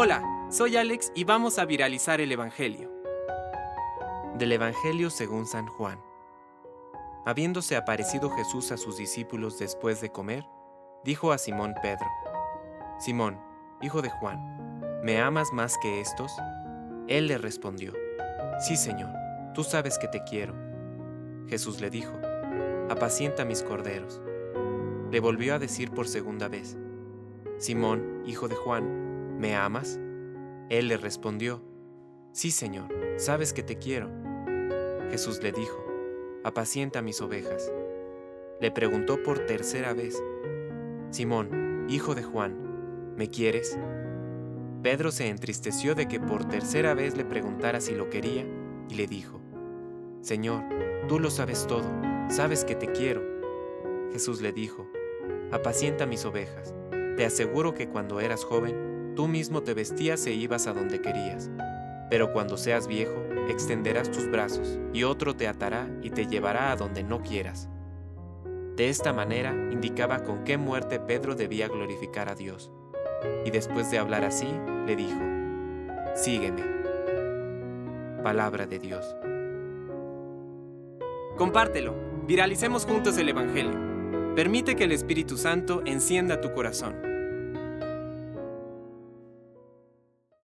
Hola, soy Alex y vamos a viralizar el Evangelio. Del Evangelio según San Juan. Habiéndose aparecido Jesús a sus discípulos después de comer, dijo a Simón Pedro, Simón, hijo de Juan, ¿me amas más que estos? Él le respondió, Sí, Señor, tú sabes que te quiero. Jesús le dijo, Apacienta mis corderos. Le volvió a decir por segunda vez, Simón, hijo de Juan, ¿me amas? Él le respondió, Sí, Señor, sabes que te quiero. Jesús le dijo, Apacienta mis ovejas. Le preguntó por tercera vez, Simón, hijo de Juan, ¿me quieres? Pedro se entristeció de que por tercera vez le preguntara si lo quería y le dijo, Señor, tú lo sabes todo, sabes que te quiero. Jesús le dijo, apacienta mis ovejas. Te aseguro que cuando eras joven, tú mismo te vestías e ibas a donde querías. Pero cuando seas viejo, extenderás tus brazos, y otro te atará y te llevará a donde no quieras. De esta manera indicaba con qué muerte Pedro debía glorificar a Dios y después de hablar así, le dijo, Sígueme. Palabra de Dios. Compártelo, viralicemos juntos el Evangelio. Permite que el Espíritu Santo encienda tu corazón.